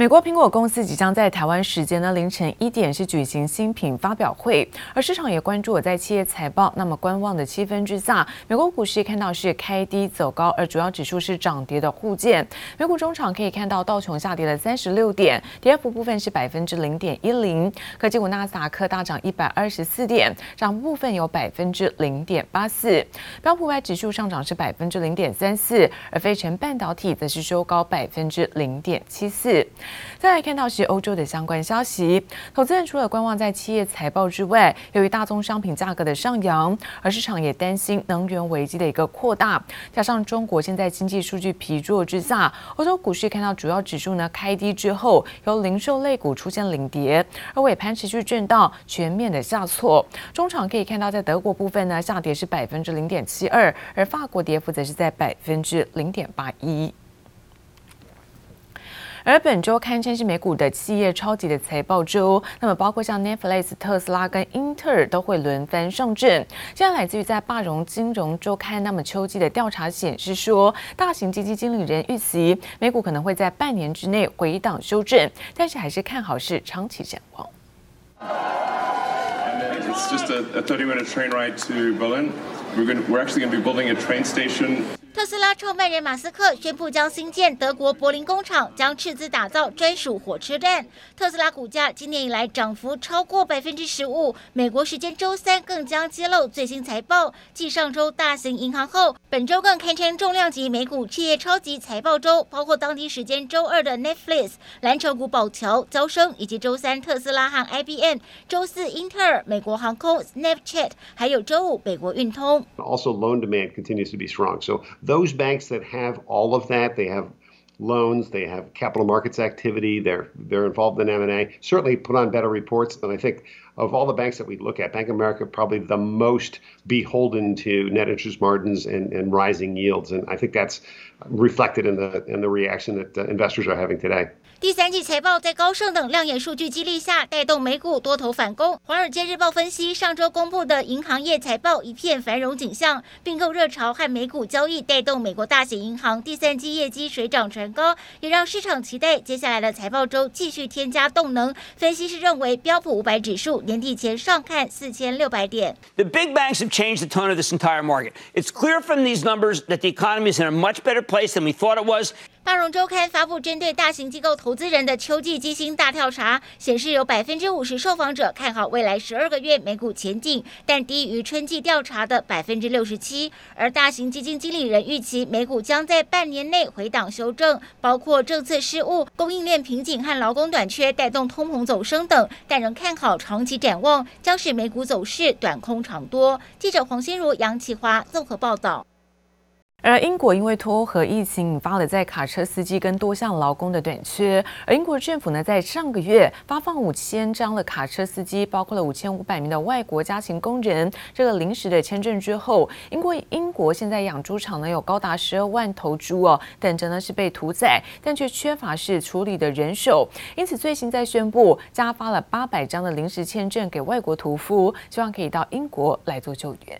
美国苹果公司即将在台湾时间的凌晨一点是举行新品发表会，而市场也关注我在企业财报那么观望的气氛之下，美国股市看到是开低走高，而主要指数是涨跌的互见。美股中场可以看到道琼下跌了三十六点，跌幅部分是百分之零点一零。科技股纳斯达克大涨一百二十四点，涨部分有百分之零点八四。标普五百指数上涨是百分之零点三四，而费城半导体则是收高百分之零点七四。再来看到是欧洲的相关消息，投资人除了观望在企业财报之外，由于大宗商品价格的上扬，而市场也担心能源危机的一个扩大，加上中国现在经济数据疲弱之下，欧洲股市看到主要指数呢开低之后，由零售类股出现领跌，而尾盘持续震荡，全面的下挫。中场可以看到，在德国部分呢下跌是百分之零点七二，而法国跌幅则是在百分之零点八一。而本周堪称是美股的企业超级的财报周，那么包括像 Netflix、特斯拉跟英特尔都会轮番上阵。现在来自于在巴荣金融周刊，那么秋季的调查显示说，大型基金经理人预期美股可能会在半年之内回档修正，但是还是看好是长期展望。It's just a, a 30 minute train ride to Berlin. We're going, we're actually going to be building a train station. 特斯拉创办人马斯克宣布将新建德国柏林工厂，将斥资打造专属火车站。特斯拉股价今年以来涨幅超过百分之十五。美国时间周三更将揭露最新财报，继上周大型银行后，本周更堪称重量级美股企业超级财报周，包括当地时间周二的 Netflix、蓝筹股宝侨、娇生，以及周三特斯拉和 IBM，周四英特尔、美国航空、Snapchat，还有周五美国运通。Also, loan demand continues to be strong. So those banks that have all of that, they have loans, they have capital markets activity, they're they're involved in M&A, certainly put on better reports. And I think of all the banks that we look at, Bank of America probably the most beholden to net interest margins and, and rising yields. And I think that's reflected in the in the reaction that uh, investors are having today. 第三季财报在高盛等亮眼数据激励下，带动美股多头反攻。华尔街日报分析，上周公布的银行业财报一片繁荣景象，并购热潮和美股交易带动美国大型银行第三季业绩水涨船高，也让市场期待接下来的财报周继续添加动能。分析师认为，标普五百指数年底前上看四千六百点。The big banks have changed the tone of this entire market. It's clear from these numbers that the economy is in a much better place than we thought it was. 大荣周刊发布针对大型机构投资人的秋季基金大调查，显示有百分之五十受访者看好未来十二个月美股前景，但低于春季调查的百分之六十七。而大型基金经理人预期美股将在半年内回档修正，包括政策失误、供应链瓶颈和劳工短缺带动通膨走升等，但仍看好长期展望，将使美股走势短空长多。记者黄心如、杨启华综合报道。而英国因为脱欧和疫情引发了在卡车司机跟多项劳工的短缺，而英国政府呢在上个月发放五千张的卡车司机，包括了五千五百名的外国家勤工人这个临时的签证之后，英国英国现在养猪场呢有高达十二万头猪哦，等着呢是被屠宰，但却缺乏是处理的人手，因此最新在宣布加发了八百张的临时签证给外国屠夫，希望可以到英国来做救援。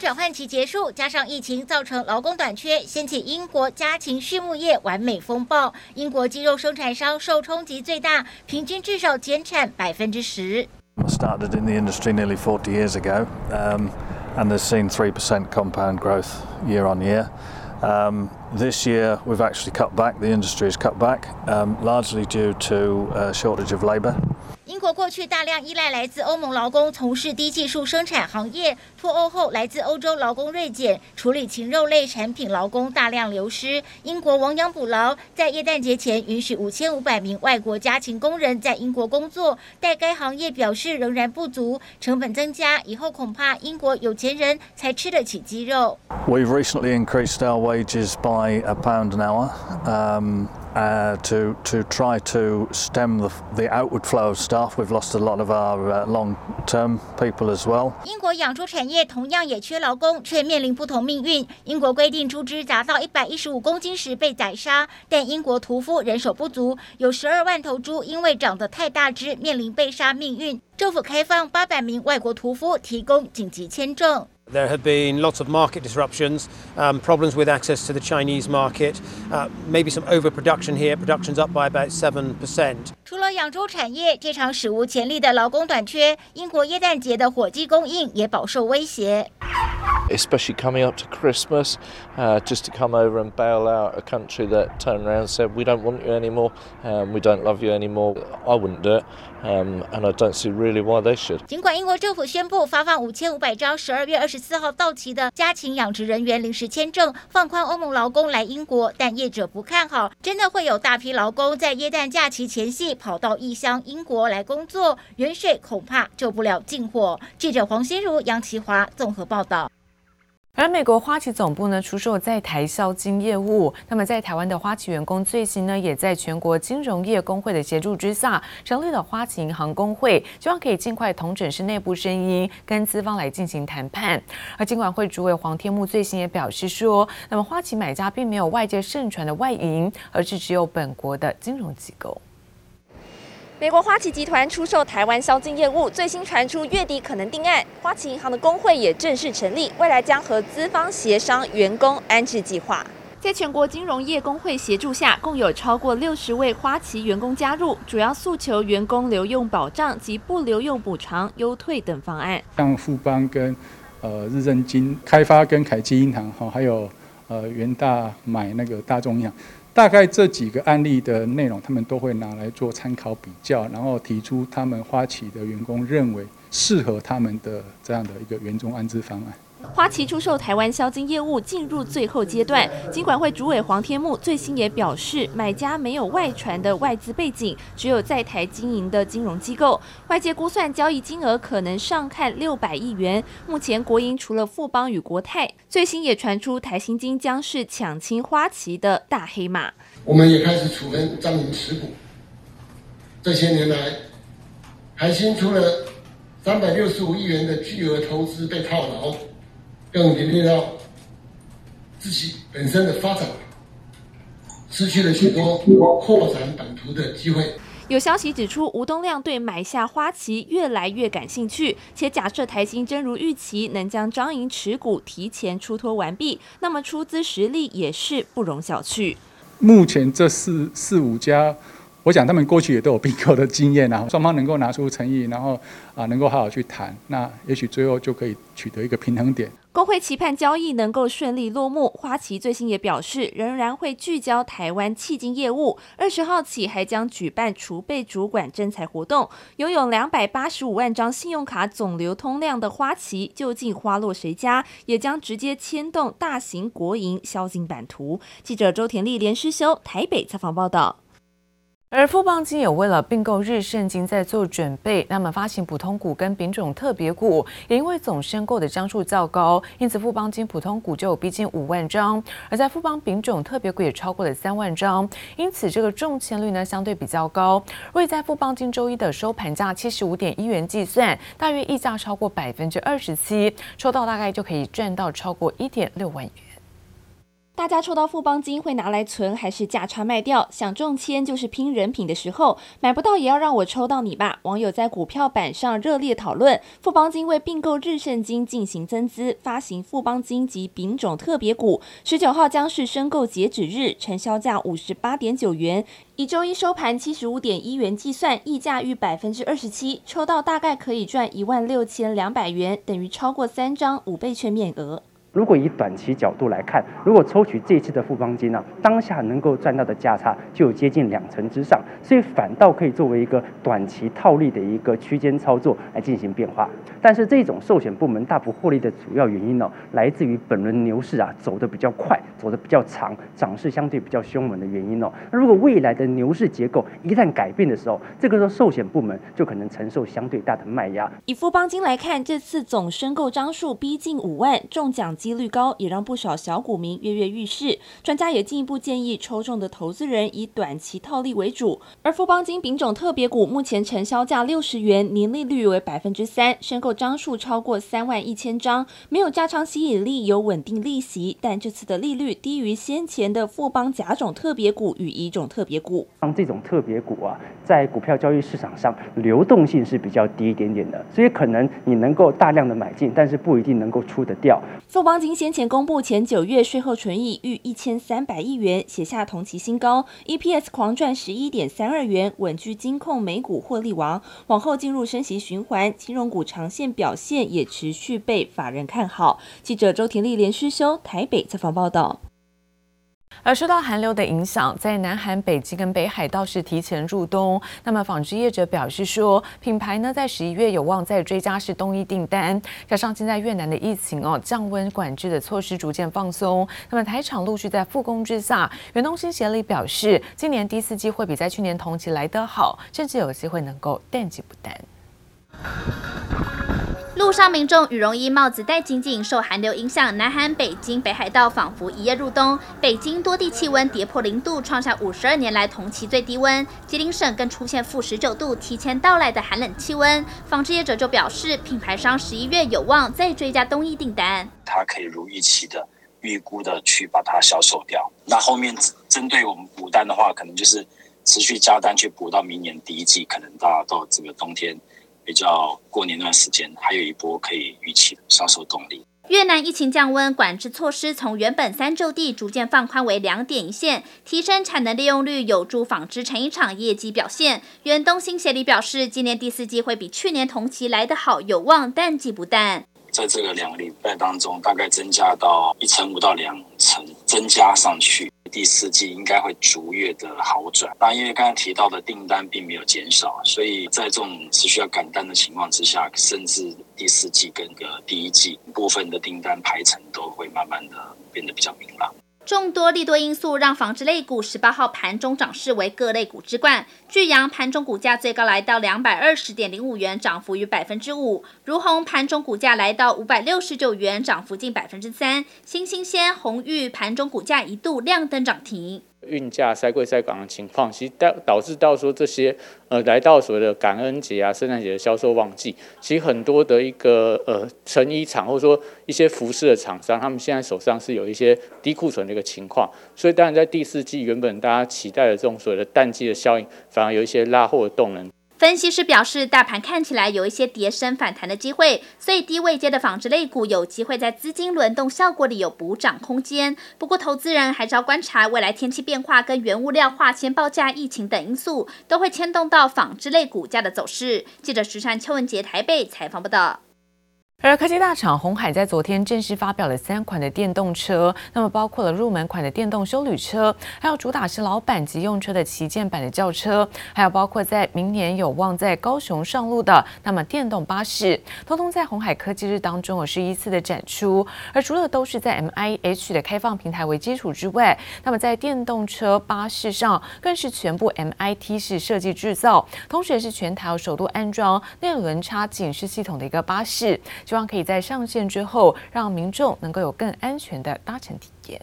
转换期结束，加上疫情造成劳工短缺，掀起英国家禽畜牧业完美风暴。英国鸡肉生产商受冲击最大，平均至少减产百分之十。Started in the industry nearly 40 years ago, um, and has seen 3% compound growth year on year. Um, this year, we've actually cut back. The industry has cut back, um, largely due to a shortage of labor. 英国过去大量依赖来自欧盟劳工从事低技术生产行业，脱欧后来自欧洲劳工锐减，处理禽肉类产品劳工大量流失。英国亡羊补牢，在耶诞节前允许五千五百名外国家禽工人在英国工作，但该行业表示仍然不足，成本增加，以后恐怕英国有钱人才吃得起鸡肉。We've recently increased our wages by a pound an hour. Uh, to to try to stem the the outward flow of staff, we've lost a lot of our uh, long-term people as well. 英国养猪产业同样也缺劳工，却面临不同命运。英国规定猪只达到一百一十五公斤时被宰杀，但英国屠夫人手不足，有十二万头猪因为长得太大只，面临被杀命运。政府开放八百名外国屠夫提供紧急签证。There have been lots of market disruptions, um, problems with access to the Chinese market, uh, maybe some overproduction here. Production's up by about 7%. 除了养猪产业，这场史无前例的劳工短缺，英国耶诞节的火鸡供应也饱受威胁。especially coming up to Christmas, uh, just to come over and bail out a country that turned around and said, We don't want you anymore, um, we don't love you anymore. I wouldn't do it, um, and I don't see really why they should. 尽管英国政府宣布发放五千五百张十二月二十 四号到期的家禽养殖人员临时签证，放宽欧盟劳工来英国，但业者不看好，真的会有大批劳工在耶诞假期前夕跑到异乡英国来工作，远水恐怕救不了近火。记者黄心如、杨其华综合报道。而美国花旗总部呢，出售在台销金业务，那么在台湾的花旗员工最新呢，也在全国金融业工会的协助之下，成立了花旗银行工会，希望可以尽快统整是内部声音，跟资方来进行谈判。而金管会主委黄天木最新也表示说，那么花旗买家并没有外界盛传的外银，而是只有本国的金融机构。美国花旗集团出售台湾销金业务，最新传出月底可能定案。花旗银行的工会也正式成立，未来将和资方协商员工安置计划。在全国金融业工会协助下，共有超过六十位花旗员工加入，主要诉求员工留用保障及不留用补偿、优退等方案。像富邦跟呃日正金、开发跟凯基银行哈，还有呃元大买那个大众银行。大概这几个案例的内容，他们都会拿来做参考比较，然后提出他们花旗的员工认为适合他们的这样的一个员工安置方案。花旗出售台湾销金业务进入最后阶段，金管会主委黄天牧最新也表示，买家没有外传的外资背景，只有在台经营的金融机构。外界估算交易金额可能上看六百亿元。目前国营除了富邦与国泰，最新也传出台新金将是抢亲花旗的大黑马。我们也开始处分张营持股。这些年来，台新除了三百六十五亿元的巨额投资被套牢。更连累到自己本身的发展，失去了许多扩展版图的机会。有消息指出，吴东亮对买下花旗越来越感兴趣，且假设台新真如预期能将张营持股提前出脱完毕，那么出资实力也是不容小觑。目前这四四五家。我想他们过去也都有并购的经验啊，双方能够拿出诚意，然后啊能够好好去谈，那也许最后就可以取得一个平衡点。工会期盼交易能够顺利落幕。花旗最新也表示，仍然会聚焦台湾企金业务。二十号起还将举办储备主管征才活动。拥有两百八十五万张信用卡总流通量的花旗，究竟花落谁家？也将直接牵动大型国营销金版图。记者周田丽连诗修台北采访报道。而富邦金也为了并购日盛金在做准备，那么发行普通股跟丙种特别股，也因为总申购的张数较高，因此富邦金普通股就有逼近五万张，而在富邦丙种特别股也超过了三万张，因此这个中签率呢相对比较高。若以在富邦金周一的收盘价七十五点一元计算，大约溢价超过百分之二十七，抽到大概就可以赚到超过一点六万元。大家抽到富邦金会拿来存还是价差卖掉？想中签就是拼人品的时候，买不到也要让我抽到你吧！网友在股票板上热烈讨论。富邦金为并购日盛金进行增资，发行富邦金及丙种特别股。十九号将是申购截止日，成交价五十八点九元，以周一收盘七十五点一元计算，溢价逾百分之二十七，抽到大概可以赚一万六千两百元，等于超过三张五倍券面额。如果以短期角度来看，如果抽取这次的富邦金呢、当下能够赚到的价差就有接近两成之上，所以反倒可以作为一个短期套利的一个区间操作来进行变化。但是这种寿险部门大幅获利的主要原因呢、哦，来自于本轮牛市啊走得比较快，走得比较长，涨势相对比较凶猛的原因哦。那如果未来的牛市结构一旦改变的时候，这个时候寿险部门就可能承受相对大的卖压。以富邦金来看，这次总申购张数逼近五万，中奖。几率高，也让不少小股民跃跃欲试。专家也进一步建议，抽中的投资人以短期套利为主。而富邦金丙种特别股目前成交价六十元，年利率为百分之三，申购张数超过三万一千张，没有价差吸引力，有稳定利息，但这次的利率低于先前的富邦甲种特别股与乙种特别股。像这种特别股啊，在股票交易市场上流动性是比较低一点点的，所以可能你能够大量的买进，但是不一定能够出得掉。富邦金先前公布前九月税后纯益逾一千三百亿元，写下同期新高，EPS 狂赚十一点三二元，稳居金控美股获利王。往后进入升息循环，金融股长线表现也持续被法人看好。记者周婷丽连续修台北采访报道。而受到寒流的影响，在南韩、北极跟北海道是提前入冬。那么纺织业者表示说，品牌呢在十一月有望再追加是冬衣订单。加上现在越南的疫情哦降温管制的措施逐渐放松，那么台厂陆续在复工之下，远东新协理表示，今年第四季会比在去年同期来得好，甚至有机会能够淡季不淡。路上民众羽绒衣帽子戴紧紧，受寒流影响，南韩、北京、北海道仿佛一夜入冬。北京多地气温跌破零度，创下五十二年来同期最低温。吉林省更出现负十九度，提前到来的寒冷气温。纺织业者就表示，品牌商十一月有望再追加冬衣订单。它可以如预期的预估的去把它销售掉。那后面针对我们补单的话，可能就是持续加单去补到明年第一季，可能到到这个冬天。比较过年那段时间，还有一波可以预期的销售动力。越南疫情降温，管制措施从原本三周地逐渐放宽为两点一线，提升产能利用率，有助纺织成衣厂业绩表现。远东新协理表示，今年第四季会比去年同期来得好，有望淡季不淡。在这个两个礼拜当中，大概增加到一成五到两成，增加上去。第四季应该会逐月的好转，那因为刚刚提到的订单并没有减少，所以在这种持续要赶单的情况之下，甚至第四季跟个第一季部分的订单排程都会慢慢的变得比较明朗。众多利多因素让纺织类股十八号盘中涨势为各类股之冠。巨阳盘中股价最高来到两百二十点零五元，涨幅逾百分之五；如虹盘中股价来到五百六十九元，涨幅近百分之三；新兴鲜、弘裕盘中股价一度亮灯涨停。运价塞柜塞港的情况，其实导导致到说这些呃来到所谓的感恩节啊、圣诞节的销售旺季，其实很多的一个呃成衣厂或者说一些服饰的厂商，他们现在手上是有一些低库存的一个情况，所以当然在第四季原本大家期待的这种所谓的淡季的效应，反而有一些拉货的动能。分析师表示，大盘看起来有一些跌升反弹的机会，所以低位阶的纺织类股有机会在资金轮动效果里有补涨空间。不过，投资人还是要观察未来天气变化跟原物料化纤报价、疫情等因素，都会牵动到纺织类股价的走势。记者石川邱文杰台北采访报道。而科技大厂红海在昨天正式发表了三款的电动车，那么包括了入门款的电动休旅车，还有主打是老板级用车的旗舰版的轿车，还有包括在明年有望在高雄上路的那么电动巴士，通通在红海科技日当中有是依次的展出。而除了都是在 MIH 的开放平台为基础之外，那么在电动车巴士上更是全部 MIT 式设计制造，同时也是全台首度安装内轮差警示系统的一个巴士。希望可以在上线之后，让民众能够有更安全的搭乘体验。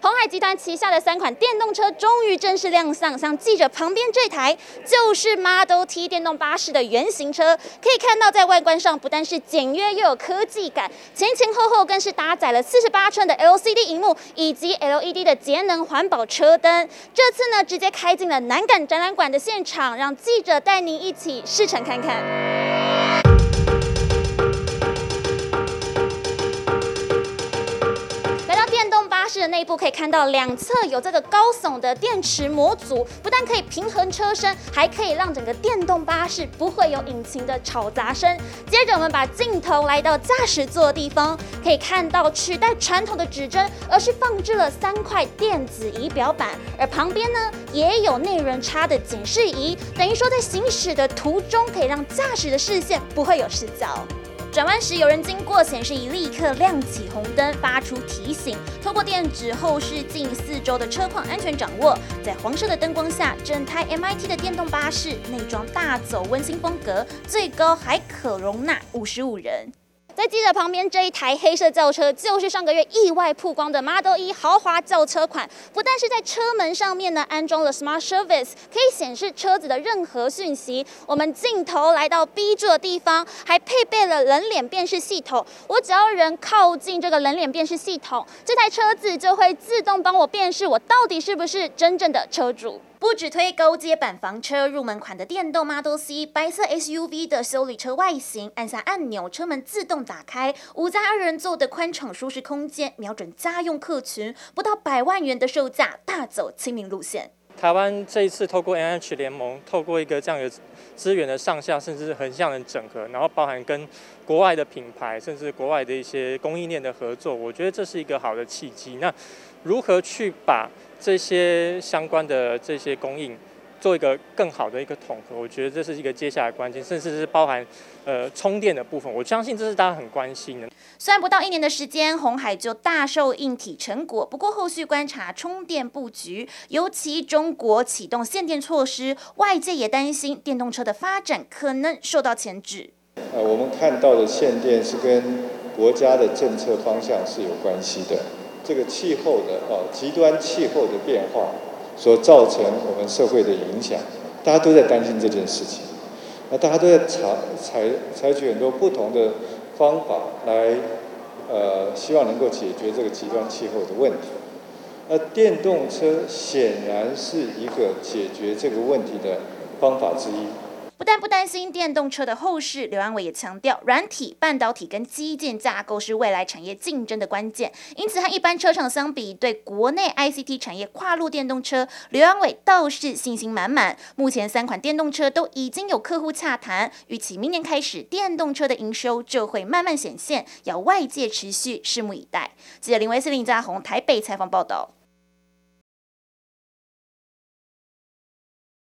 鸿海集团旗下的三款电动车终于正式亮相，像记者旁边这台就是 Model T 电动巴士的原型车。可以看到，在外观上不但是简约又有科技感，前前后后更是搭载了四十八寸的 LCD 荧幕以及 LED 的节能环保车灯。这次呢，直接开进了南港展览馆的现场，让记者带您一起试乘看看。巴士的内部可以看到，两侧有这个高耸的电池模组，不但可以平衡车身，还可以让整个电动巴士不会有引擎的吵杂声。接着，我们把镜头来到驾驶座的地方，可以看到取代传统的指针，而是放置了三块电子仪表板，而旁边呢也有内轮差的警示仪，等于说在行驶的途中可以让驾驶的视线不会有死角。转弯时有人经过，显示已立刻亮起红灯，发出提醒。透过电子后视镜，四周的车况安全掌握。在黄色的灯光下，整台 MIT 的电动巴士内装大走温馨风格，最高还可容纳五十五人。在记者旁边这一台黑色轿车，就是上个月意外曝光的 Model E 豪华轿车款。不但是在车门上面呢安装了 Smart Service，可以显示车子的任何讯息。我们镜头来到 B 柱的地方，还配备了人脸辨识系统。我只要人靠近这个人脸辨识系统，这台车子就会自动帮我辨识我到底是不是真正的车主。不只推高阶版房车，入门款的电动 Model C 白色 SUV 的修理车外形，按下按钮，车门自动打开，五加二人座的宽敞舒适空间，瞄准家用客群，不到百万元的售价，大走亲民路线。台湾这一次透过 N H 联盟，透过一个这样的资源的上下甚至是横向的整合，然后包含跟国外的品牌，甚至国外的一些供应链的合作，我觉得这是一个好的契机。那如何去把这些相关的这些供应做一个更好的一个统合，我觉得这是一个接下来关键，甚至是包含呃充电的部分，我相信这是大家很关心的。虽然不到一年的时间，红海就大受硬体成果，不过后续观察充电布局，尤其中国启动限电措施，外界也担心电动车的发展可能受到牵制。呃，我们看到的限电是跟国家的政策方向是有关系的。这个气候的啊，极端气候的变化所造成我们社会的影响，大家都在担心这件事情。那大家都在采采采取很多不同的方法来，呃，希望能够解决这个极端气候的问题。那电动车显然是一个解决这个问题的方法之一。不但不担心电动车的后市，刘安伟也强调，软体、半导体跟基建架构是未来产业竞争的关键。因此，和一般车厂相比，对国内 ICT 产业跨入电动车，刘安伟倒是信心满满。目前三款电动车都已经有客户洽谈，预期明年开始，电动车的营收就会慢慢显现，要外界持续拭目以待。记者林维斯林嘉宏台北采访报道。